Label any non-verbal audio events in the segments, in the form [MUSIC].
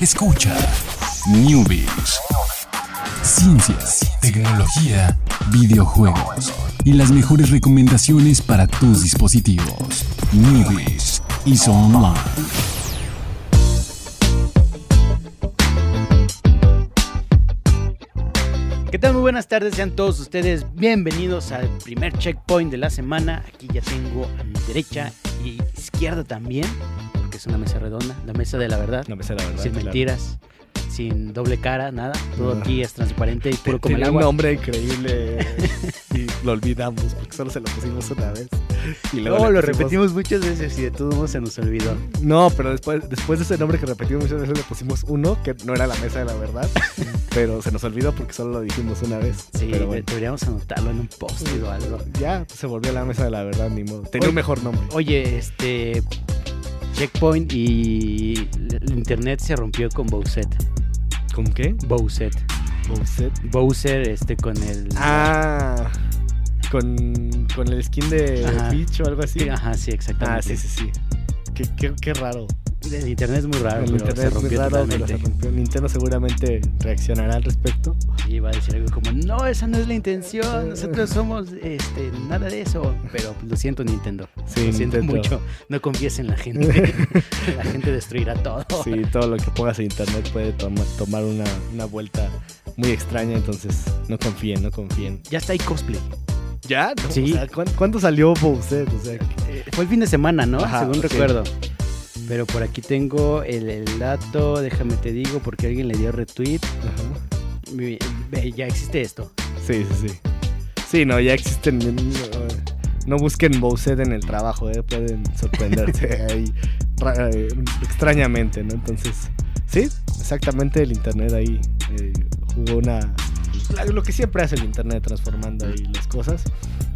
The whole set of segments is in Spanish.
Escucha Newbies. Ciencias, tecnología, videojuegos y las mejores recomendaciones para tus dispositivos. Newbies y Online. ¿Qué tal? Muy buenas tardes, sean todos ustedes bienvenidos al primer checkpoint de la semana. Aquí ya tengo a mi derecha y izquierda también, es una mesa redonda, la mesa de la verdad, No me sé la verdad. sin claro. mentiras, sin doble cara, nada. Todo No. aquí es transparente y puro como el Tenía un agua. nombre increíble [LAUGHS] y lo olvidamos porque solo se lo pusimos una vez. Y luego No, lo pusimos- repetimos muchas veces y de todos modos se nos olvidó. No, pero después, después de ese nombre que repetimos muchas veces le pusimos uno, que no era la mesa de la verdad, [LAUGHS] pero se nos olvidó porque solo lo dijimos una vez. Sí, pero bueno, deberíamos anotarlo en un post o algo. ya pues, se volvió la mesa de la verdad, ni modo. Tenía Oye. un mejor nombre. Oye, este. Checkpoint y el internet se rompió con Bowser. ¿Con qué? Bowser. Bowser. Bowser, este, con el. Ah, con, con el skin de Ajá. Peach o algo así. Sí, ajá, sí, exactamente. Ah, sí, sí, sí. Qué, qué, qué raro. El internet es muy raro, El internet se es muy raro, pero se rompió. Nintendo seguramente reaccionará al respecto. Y iba a decir algo como, no, esa no es la intención, nosotros somos este, nada de eso. Pero lo siento, Nintendo. Sí, lo siento Nintendo. mucho. No confíes en la gente. [LAUGHS] la gente destruirá todo. Sí, todo lo que pongas en internet puede toma- tomar una, una vuelta muy extraña, entonces no confíen, no confíen. Ya está ahí cosplay. ¿Ya? Sí. O sea, ¿cuán- ¿Cuándo salió Bowser? O sea, Eh, fue el fin de semana, ¿no? Ajá, Según recuerdo. Pero por aquí tengo el, el dato, déjame te digo, porque alguien le dio retweet. ajá. Ya existe esto. Sí, sí, sí. Sí, no, ya existen. No, no busquen Bowser en el trabajo, ¿eh? pueden sorprenderse [LAUGHS] ahí eh, extrañamente, ¿no? Entonces, sí, exactamente el internet ahí eh, jugó una. Lo que siempre hace el internet, transformando ahí las cosas.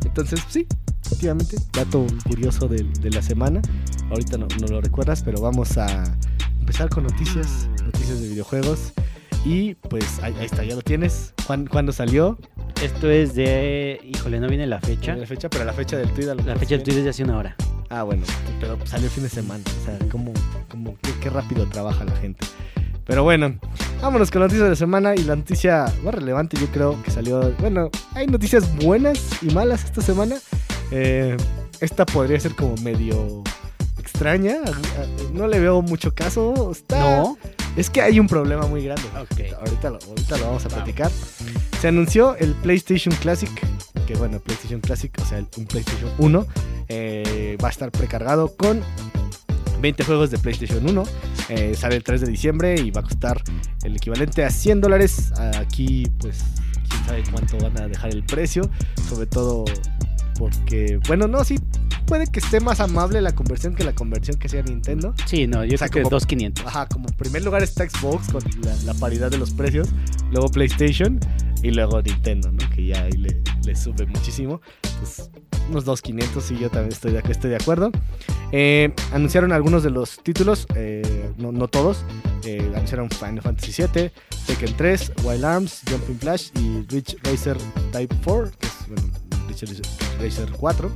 Entonces, sí, efectivamente, dato curioso de, de la semana. Ahorita no, no lo recuerdas, pero vamos a empezar con noticias, noticias de videojuegos. Y pues ahí, ahí está, ya lo tienes. ¿Cuán- ¿Cuándo salió? Esto es de. Híjole, no viene la fecha. La fecha, pero la fecha del tweet. La fecha del tweet es de hace una hora. Ah, bueno, pero salió el fin de semana. O sea, cómo, cómo, qué, qué rápido trabaja la gente. Pero bueno, vámonos con la noticia de la semana. Y la noticia más relevante, yo creo que salió. Bueno, hay noticias buenas y malas esta semana. Eh, esta podría ser como medio extraña. No le veo mucho caso. Está, No. Es que hay un problema muy grande. Ahorita lo, ahorita lo vamos a platicar. Se anunció el PlayStation Classic, que bueno, PlayStation Classic, o sea, un PlayStation 1, eh, va a estar precargado con 20 juegos de PlayStation 1. Eh, sale el 3 de diciembre y va a costar el equivalente a 100 dólares. Aquí, pues, quién sabe cuánto van a dejar el precio, sobre todo porque, bueno, no, sí, puede que esté más amable la conversión que la conversión que sea Nintendo. Sí, no, yo O sea, creo que como- 2500. Ajá, como en primer lugar está Xbox con la, la paridad de los precios, luego PlayStation y luego Nintendo, ¿no? Que ya ahí le, le sube muchísimo. Pues unos 2.500, sí, yo también estoy de, estoy de acuerdo. Eh, anunciaron algunos de los títulos, eh, no, no todos. Eh, anunciaron Final Fantasy VII, Tekken 3, Wild Arms, Jumping Flash y Ridge Racer Type 4, que es, bueno, Ridge Racer 4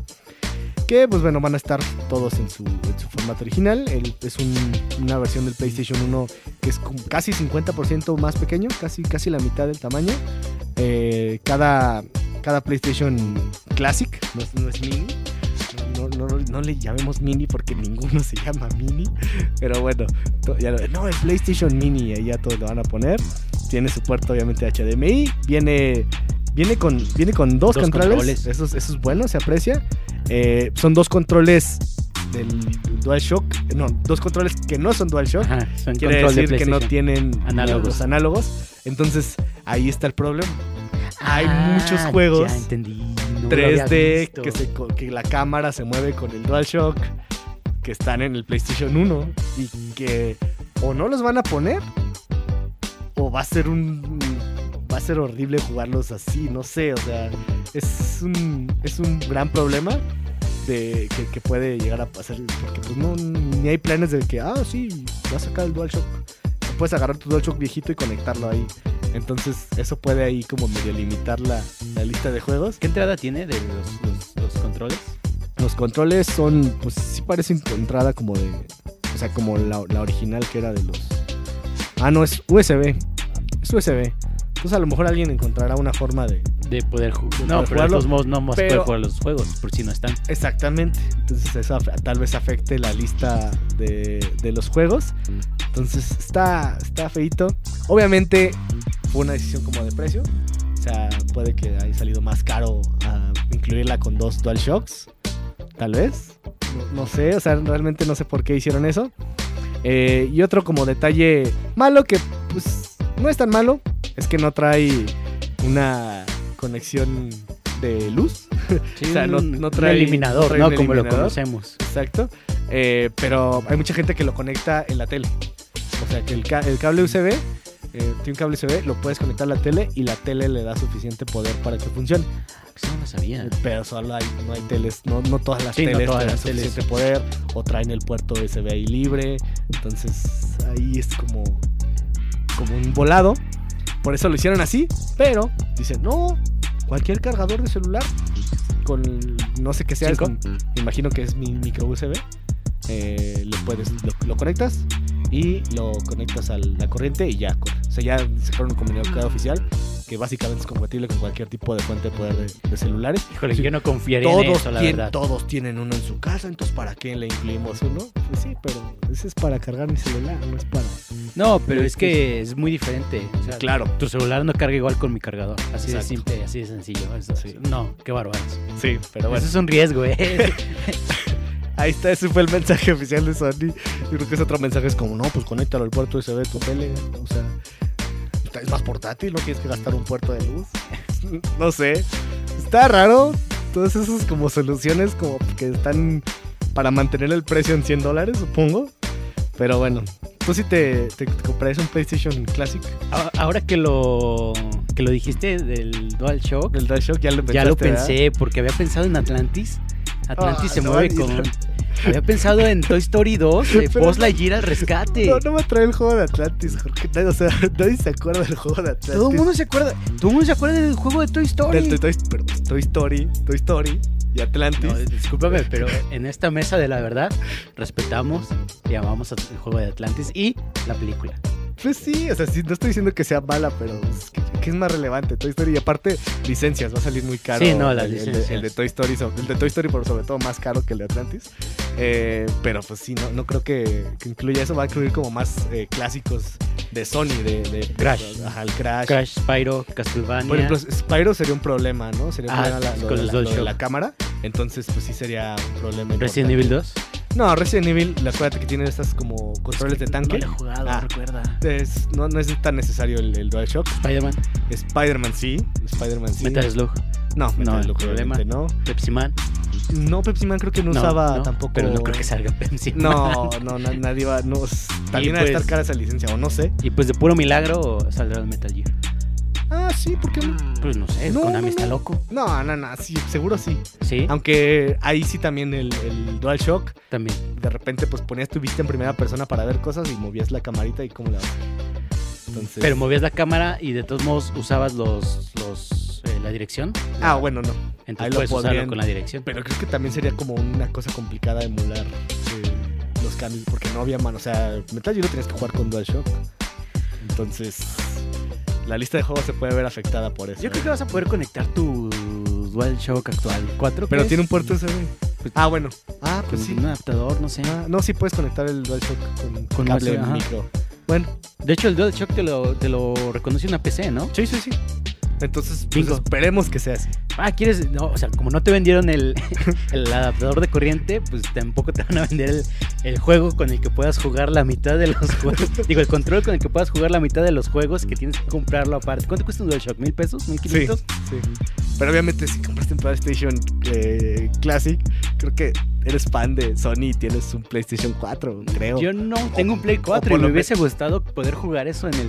que pues bueno van a estar todos en su, en formato original. Es un- una versión del PlayStation 1 que es casi 50% más pequeño, casi, casi la mitad del tamaño. Eh, cada, cada PlayStation Classic no es, mini. No, no- no- le llamemos mini porque ninguno [LAUGHS] se llama mini. Pero bueno, no, el PlayStation Mini, ahí ya todos lo van a poner. Tiene su puerto obviamente HDMI. Viene, viene, con, viene con dos, Dos controles. controles. Eso, es- eso es bueno, se aprecia. Eh, son dos controles del DualShock. No, dos controles que no son DualShock. Ajá, son Quiere de decir que no tienen Análogos. los análogos. Entonces, ahí está el problema. Hay Ah, muchos juegos Ya entendí. no lo había 3D visto. que, se que la cámara se mueve con el DualShock que están en el PlayStation 1 y que o no los van a poner o va a ser un va a ser horrible jugarlos así, no sé, o sea, es un es un gran problema de que, que puede llegar a pasar porque pues no ni hay planes de que ah sí, va a sacar el DualShock. Puedes agarrar tu DualShock viejito y conectarlo ahí. Entonces, eso puede ahí como medio limitar la, la lista de juegos. ¿Qué entrada tiene de los, los- los controles? Los controles son, pues sí parecen entrada como de, o sea, como la, la original que era de los, Ah, no, es USB. Es USB. Entonces a lo mejor alguien encontrará una forma de... De poder jugar. De No, poder pero jugarlo, modos no más pero- puede jugar los juegos, por si no están. Exactamente. Entonces eso tal vez afecte la lista de, de los juegos. Entonces está, está feito. Obviamente fue una decisión como de precio. O sea, puede que haya salido más caro a incluirla con dos DualShocks. Tal vez. No, no sé, o sea, realmente no sé por qué hicieron eso. Eh, y otro como detalle malo que pues no es tan malo. Es que no trae una conexión de luz. Sí, [LAUGHS] O sea, no- no un trae- eliminador, no trae ¿no? un Como lo conocemos. Exacto. Eh, pero hay mucha gente que lo conecta en la tele. O sea, que el, ca- el cable USB, eh, tiene un cable USB, lo puedes conectar a la tele y la tele le da suficiente poder para que funcione. Eso no lo sabía. Pero solo hay, no hay teles, no, no todas las Sí, no teles todas teles. suficiente poder o traen el puerto USB ahí libre. Entonces ahí es como, como un volado. Por eso lo hicieron así. Pero dicen, no, cualquier cargador de celular con no sé qué sea, es me imagino que es mi micro USB. eh, lo puedes, lo, lo conectas y lo conectas a la corriente y ya. O sea, ya sacaron un comunicado oficial que básicamente es compatible con cualquier tipo de fuente de poder de, de celulares. Híjole, Sí. yo no confiaría en Todos, eso, la verdad. todos tienen uno en su casa, entonces ¿para qué le incluimos uno? Pues sí, pero ese es para cargar mi celular, no es para... No, pero es que es muy diferente. O sea, Claro. Tu celular no carga igual con mi cargador. Así de simple, así de sencillo. Eso- Sí. No, qué bárbaros. Sí, pero bueno. Eso es un riesgo, ¿eh? [LAUGHS] Ahí está, ese fue el mensaje oficial de Sony. Yo creo que ese otro mensaje es como, no, pues conéctalo al puerto USB de tu tele. O sea, es más portátil, no tienes que gastar un puerto de luz. [LAUGHS] no sé. Está raro. Todas esas como soluciones como que están para mantener el precio en 100 dólares, supongo. Pero bueno, tú sí te, te, te comprarías un PlayStation Classic Ahora que lo que lo dijiste del DualShock, del DualShock, ya lo pensaste, ya lo ¿verdad? pensé porque había pensado en Atlantis. Atlantis Ah, se no, mueve con Había pensado en Toy Story 2, de Pero Buzz Lightyear al rescate. No, no me trae el juego de Atlantis, Jorge. Nadie- O sea, [LAUGHS] nadie se acuerda del juego de Atlantis. Todo el mundo se acuerda, todo el mundo se acuerda del juego de Toy Story. Del- de Toy, pero Toy Story, Toy Story y Atlantis. No, discúlpame, pero en esta mesa de la verdad respetamos y amamos el juego de Atlantis y la película. Pues sí, o sea, sí, no estoy diciendo que sea mala, pero es que, es más relevante Toy Story. Y aparte, licencias, va a salir muy caro. Sí, no, las el, licencias. El de Toy Story, el de Toy Story, por sobre todo, más caro que el de Atlantis. Eh, pero pues sí, no, no creo que, que incluya eso. Va a incluir como más eh, clásicos de Sony, de, de Crash. Ajá, el Crash. Crash, Spyro, Castlevania. Por ejemplo, Spyro sería un problema, ¿no? Sería un Ah, problema la- lo, con la, lo de DualShock. la cámara. Entonces, pues sí sería un problema. Resident. Evil 2. No, Resident Evil, acuérdate que tiene estas como controles de tanque. No lo he jugado, Ah. recuerda. Es- no, no es tan necesario el, el DualShock. Spider-Man, Spider-Man sí. Spider-Man sí. Metal Slug, No, Metal No, Slug, problema. no. Pepsi Man. No, Pepsi Man creo que no, usaba no, tampoco. Pero no creo que salga Pepsi Man. No, no, na- nadie va. No, también ha de pues- estar cara esa licencia, o no sé. Y pues de puro milagro saldrá el Metal Gear. Ah, sí, ¿por qué no? Pues no sé, No, Konami no, está no. loco. No, no, no, sí, seguro sí. Sí, Aunque ahí sí también el, el DualShock, también. de repente pues ponías tu vista en primera persona para ver cosas y movías la camarita y cómo la Entonces. Pero movías la cámara y de todos modos usabas los, los eh, la dirección. Ah, bueno, no. Ahí Entonces lo puedes usarlo podrían- con la dirección. Pero creo que también sería como una cosa complicada emular eh, los cambios, porque no había mano. O sea, Metal Gear lo tenías que jugar con DualShock. Entonces, la lista de juegos se puede ver afectada por eso. Yo creo que vas a poder conectar tu DualShock actual 4. Pero tiene un puerto USB. Pues- ah, bueno. Ah, pues sí. un adaptador, no sé. Ah, no, sí puedes conectar el DualShock con, Con cable USB, micro. Bueno, De hecho, el DualShock te lo, te lo reconoce una PC, ¿no? sí, sí, sí. Entonces, pues, esperemos que sea así. Ah, quieres. No, o sea, como no te vendieron el, [LAUGHS] el adaptador de corriente, pues tampoco te van a vender el, el juego con el que puedas jugar la mitad de los [LAUGHS] juegos. Digo, el control con el que puedas jugar la mitad de los juegos que tienes que comprarlo aparte. ¿Cuánto cuesta un DualShock? ¿Mil pesos? ¿Mil Sí, quinientos? sí. Pero obviamente si compraste un PlayStation eh, Classic, creo que eres fan de Sony y tienes un PlayStation 4, creo. Yo no tengo un Play 4 por y me hubiese gustado poder jugar eso en el.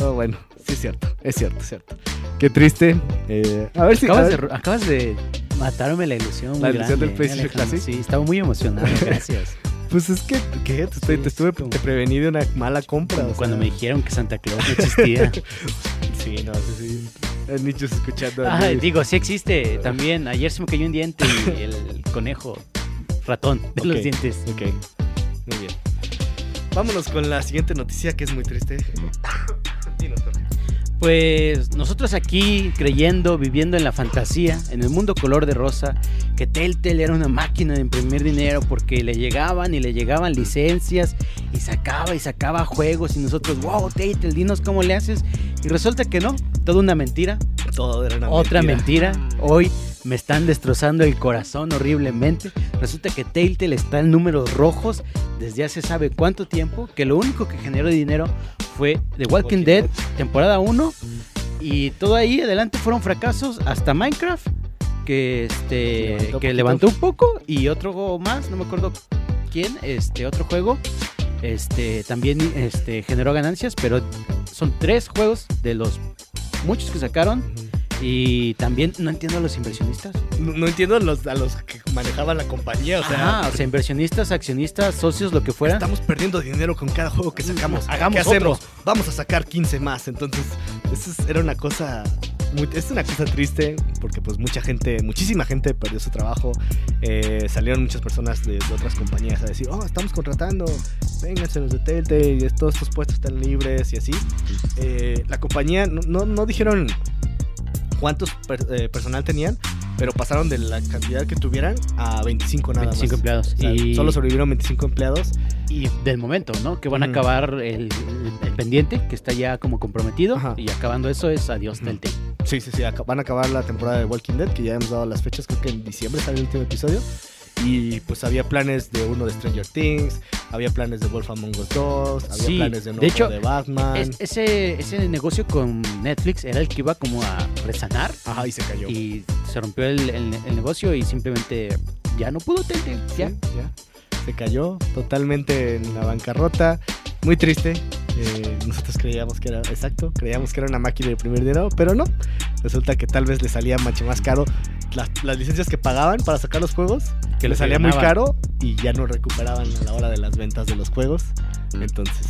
Oh, bueno, sí es cierto, es cierto, es cierto. Qué triste. Eh, a ver si... Acabas ver- de, acabas de matarme la ilusión. La muy ilusión del PlayStation. Classic. Sí, estaba muy emocionado, [LAUGHS] gracias. Pues es que, ¿qué? Te, estoy- Sí, te estuve, como- te prevení de una mala compra. Como o cuando sea. me dijeron que Santa Claus no existía. [LAUGHS] Sí, no, sí, sí. Nichos escuchando. Ah, digo, sí existe también. Ayer se me cayó un diente y el conejo ratón de los dientes. Ok, muy bien. vámonos con la siguiente noticia que es muy triste. Dinos, Jorge. Pues nosotros aquí creyendo, viviendo en la fantasía, en el mundo color de rosa, que Telltale era una máquina de imprimir dinero porque le llegaban y le llegaban licencias y sacaba y sacaba juegos y nosotros, wow, Telltale, dinos cómo le haces. Y resulta que no, toda una mentira, Todo era una otra mentira. Hoy me están destrozando el corazón horriblemente. Resulta que Telltale está en números rojos desde hace sabe cuánto tiempo, que lo único que generó dinero fue The Walking, Dead, temporada 1 y todo ahí adelante fueron fracasos hasta Minecraft que este Levantó que poquito. levantó un poco y otro más, no me acuerdo quién, este otro juego este también este generó ganancias, pero son tres juegos de los muchos que sacaron. Y también no entiendo a los inversionistas. No, no entiendo los, a los que manejaban la compañía, o sea, Ajá, o sea, inversionistas, accionistas, socios, lo que fuera. estamos perdiendo dinero con cada juego que sacamos. Hagamos ¿Qué hacemos? Vamos a sacar 15 más. Entonces, eso es- era una cosa muy- es una cosa triste porque pues mucha gente, muchísima gente perdió su trabajo. Eh, salieron muchas personas de, de otras compañías a decir, oh, estamos contratando, vénganse los de Telltale, y todos estos puestos están libres y así. Eh, la compañía no, no, no dijeron cuántos per- eh, personal tenían, pero pasaron de la cantidad que tuvieran a 25 nada 25 más. empleados. O sea, y, Solo sobrevivieron 25 empleados. y del momento, ¿no? Que van a acabar el, pendiente, que está ya como comprometido. Ajá. Y acabando eso es adiós Ujú. Telltale. Sí, sí, sí. Van a acabar la temporada de Walking Dead, que ya hemos dado las fechas. Creo que en diciembre sale el último episodio. Y pues había planes de uno de Stranger Things, había planes de Wolf Among Us 2, había Sí, planes de, de hecho, de Batman. Es- ese, ese negocio con Netflix era el que iba como a resanar Ajá, y se cayó. y se rompió el, el- el negocio y simplemente ya no pudo. Sí, Ya. ya. Se cayó totalmente en la bancarrota. Muy triste. Eh, nosotros creíamos que era, exacto, creíamos que era una máquina de primer dinero, pero no. Resulta que tal vez le salía mucho más caro las, las licencias que pagaban para sacar los juegos, que Que le lo que salía muy caro y ya no recuperaban a la hora de las ventas de los juegos. Entonces,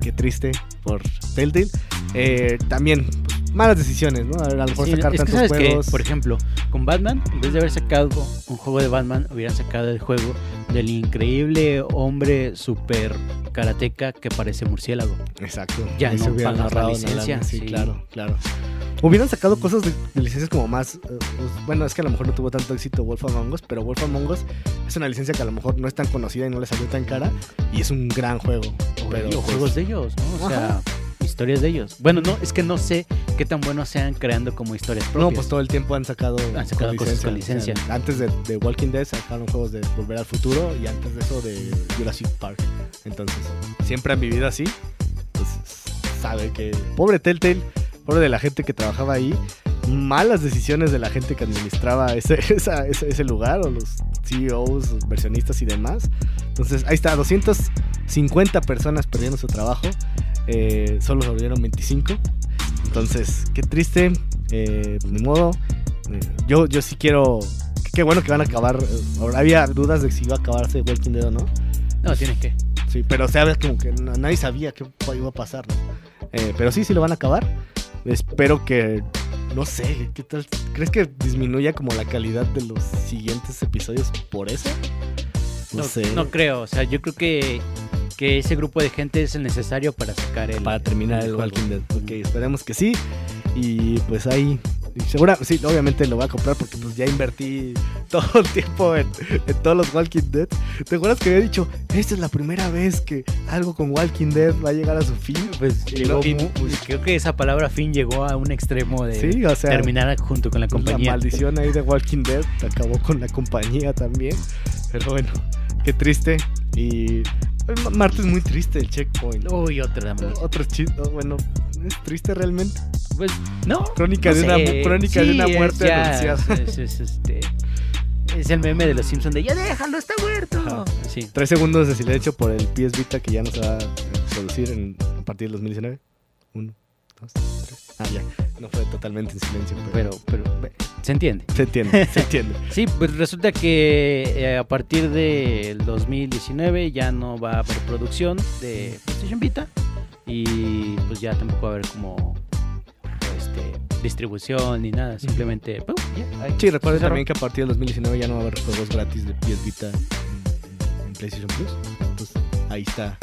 qué triste por Telltale. Eh, también, pues, malas decisiones, ¿no? A lo mejor Sí, sacar es que tantos sabes que, juegos. por ejemplo, con Batman, en vez de haber sacado un juego de Batman, hubieran sacado el juego del increíble hombre super karateca que parece murciélago. Exacto. Ya Ahí no pagas la licencia, Sí, sí. claro, claro. Hubieran sacado cosas de, de licencias como más. eh, pues, bueno, es que a lo mejor no tuvo tanto éxito Wolf Among Us, pero Wolf Among Us es una licencia que a lo mejor no es tan conocida y no le salió tan cara. Y es un gran juego. Pero, o pues, juegos de ellos, ¿no? O sea, historias de ellos. Bueno, no, es que no sé qué tan buenos sean creando como historias propias. No, pues todo el tiempo han sacado, Han sacado cosas con O sea, licencia. antes de, de Walking Dead sacaron juegos de Volver al Futuro y antes de eso de Jurassic Park. Entonces, siempre han vivido así. Entonces, sabe que. Pobre Telltale, pobre de la gente que trabajaba ahí. Malas decisiones de la gente que administraba ese, [LAUGHS] esa- ese, ese lugar o los CEOs, los versionistas y demás. Entonces, ahí está, 250 personas perdiendo su trabajo. Eh, solo sobrevivieron 25. Entonces, qué triste. Eh, ni modo. Eh, yo, yo sí quiero. Qué bueno que van a acabar. eh, ahora había dudas de si iba a acabarse Walking Dead o no. No, tiene que. Sí, pero o sea, como que na- nadie sabía qué iba a pasar. ¿no? Eh, pero sí, sí lo van a acabar. Espero que. No sé, ¿qué tal? ¿Crees que disminuya como la calidad de los siguientes episodios por eso? No, No, sé. no creo. O sea, yo creo que, que ese grupo de gente es el necesario para sacar el. para terminar el juego. Walking Dead. Ok, esperemos que sí. Y pues ahí, segura, sí, obviamente lo voy a comprar porque pues ya invertí [LAUGHS] todo el tiempo en, en todos los Walking Dead. ¿Te acuerdas que había dicho, esta es la primera vez que algo con Walking Dead va a llegar a su fin? Pues Y llegó y- pues, creo que esa palabra fin llegó a un extremo de Sí, o sea, terminar junto con la la compañía. maldición ahí de Walking Dead acabó con la compañía también. Pero bueno, qué triste. Y el martes muy triste el checkpoint. Uy, otra. más. Otros chistes, bueno, es triste realmente. Pues, no. Crónica, no de, una, crónica de una muerte ya, anunciada. Es, es, este. Es el meme de los Simpsons de ya déjalo, está muerto. Ajá. Sí. Tres segundos de silencio por el PS Vita que ya no se va a producir en- a partir del 2019. Uno, dos, tres. Ah, ya. No fue totalmente en silencio, pero, Pero, pero, se entiende. se entiende, [LAUGHS] se entiende. Sí, pues resulta que eh, a partir del 2019 ya no va a haber producción de PlayStation Vita y pues ya tampoco va a haber como este, distribución ni nada, simplemente Sí, cerró. también que a partir del 2019 ya no va a haber juegos gratis de PS Vita en, PlayStation Plus. Entonces, ahí está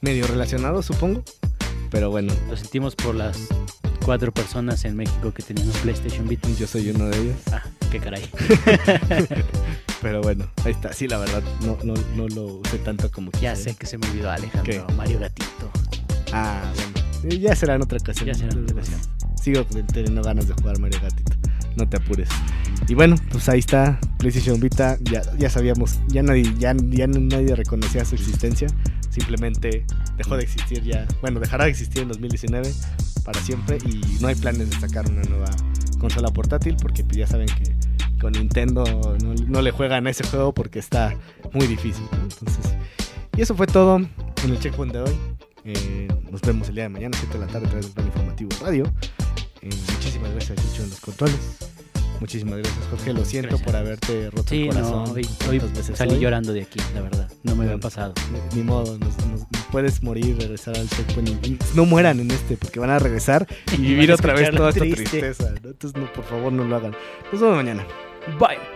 medio relacionados, supongo. Pero bueno, Lo sentimos por las cuatro personas en México que tenían un PlayStation Vita. yo soy uno de ellos. Ah, qué caray. [LAUGHS] Pero bueno, ahí está. Sí, la verdad, no, no, no lo usé tanto como Ya sé que se me olvidó Alejandro, ¿Qué? Mario Gatito. Ah, bueno. Ya será en otra ocasión. Ya será en otra ocasión. Sigo teniendo ganas de jugar Mario Gatito. No te apures. Y bueno, pues ahí está. PlayStation Vita. Ya, ya sabíamos. Ya nadie, ya, ya nadie reconocía su existencia. Simplemente dejó de existir ya. Bueno, dejará de existir en 2019 para siempre. Y no hay planes de sacar una nueva consola portátil. Porque pues, ya saben que con Nintendo no, no le juegan a ese juego porque está muy difícil. Entonces, y eso fue todo en el checkpoint de hoy. Eh, nos vemos el día de mañana, 7 de la tarde, a través del plan informativo radio. Eh, muchísimas gracias, Chucho, en los controles. Muchísimas gracias, Jorge. Lo siento Gracias. por haberte roto Sí, el corazón. no, hoy, hoy veces salí hoy. llorando de aquí, la verdad. No me había pasado. Ni, ni modo, nos- nos- puedes morir, regresar al checkpoint. no mueran en este, porque van a regresar [LAUGHS] y Y vivir otra vez toda esta triste. tristeza. ¿no? Entonces, no, por favor, no lo hagan. Nos vemos mañana. Bye.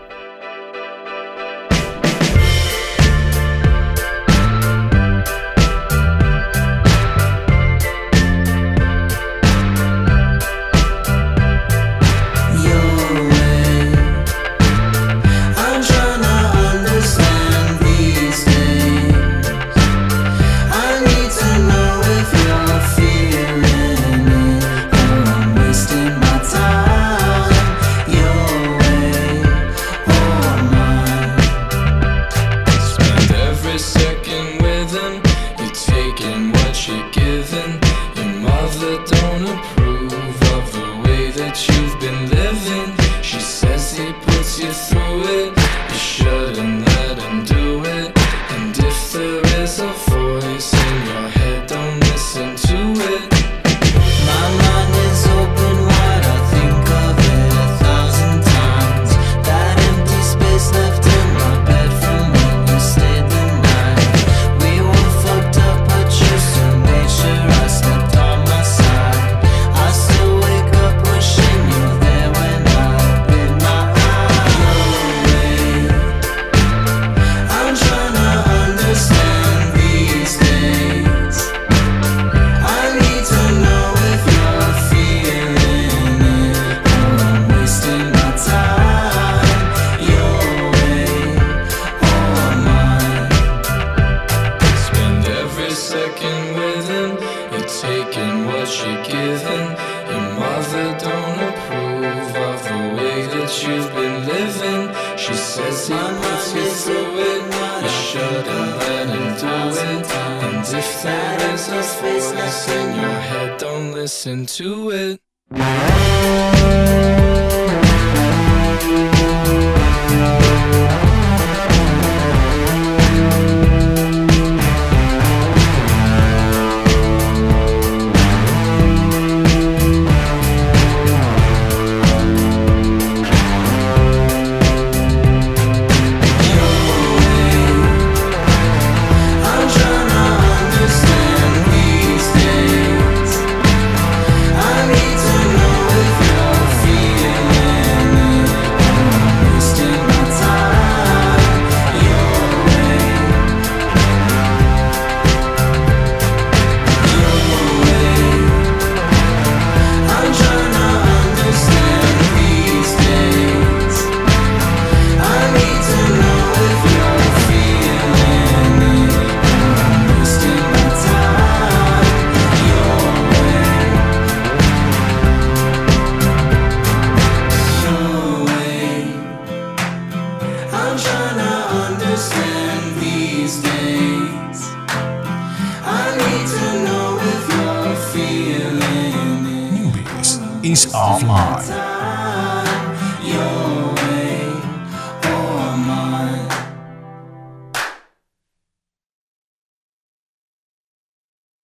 You're giving. Your mother don't approve of the way that you've been living. She says he puts you through it. You shouldn't let him do it. And if there is a voice in your head, don't listen to it.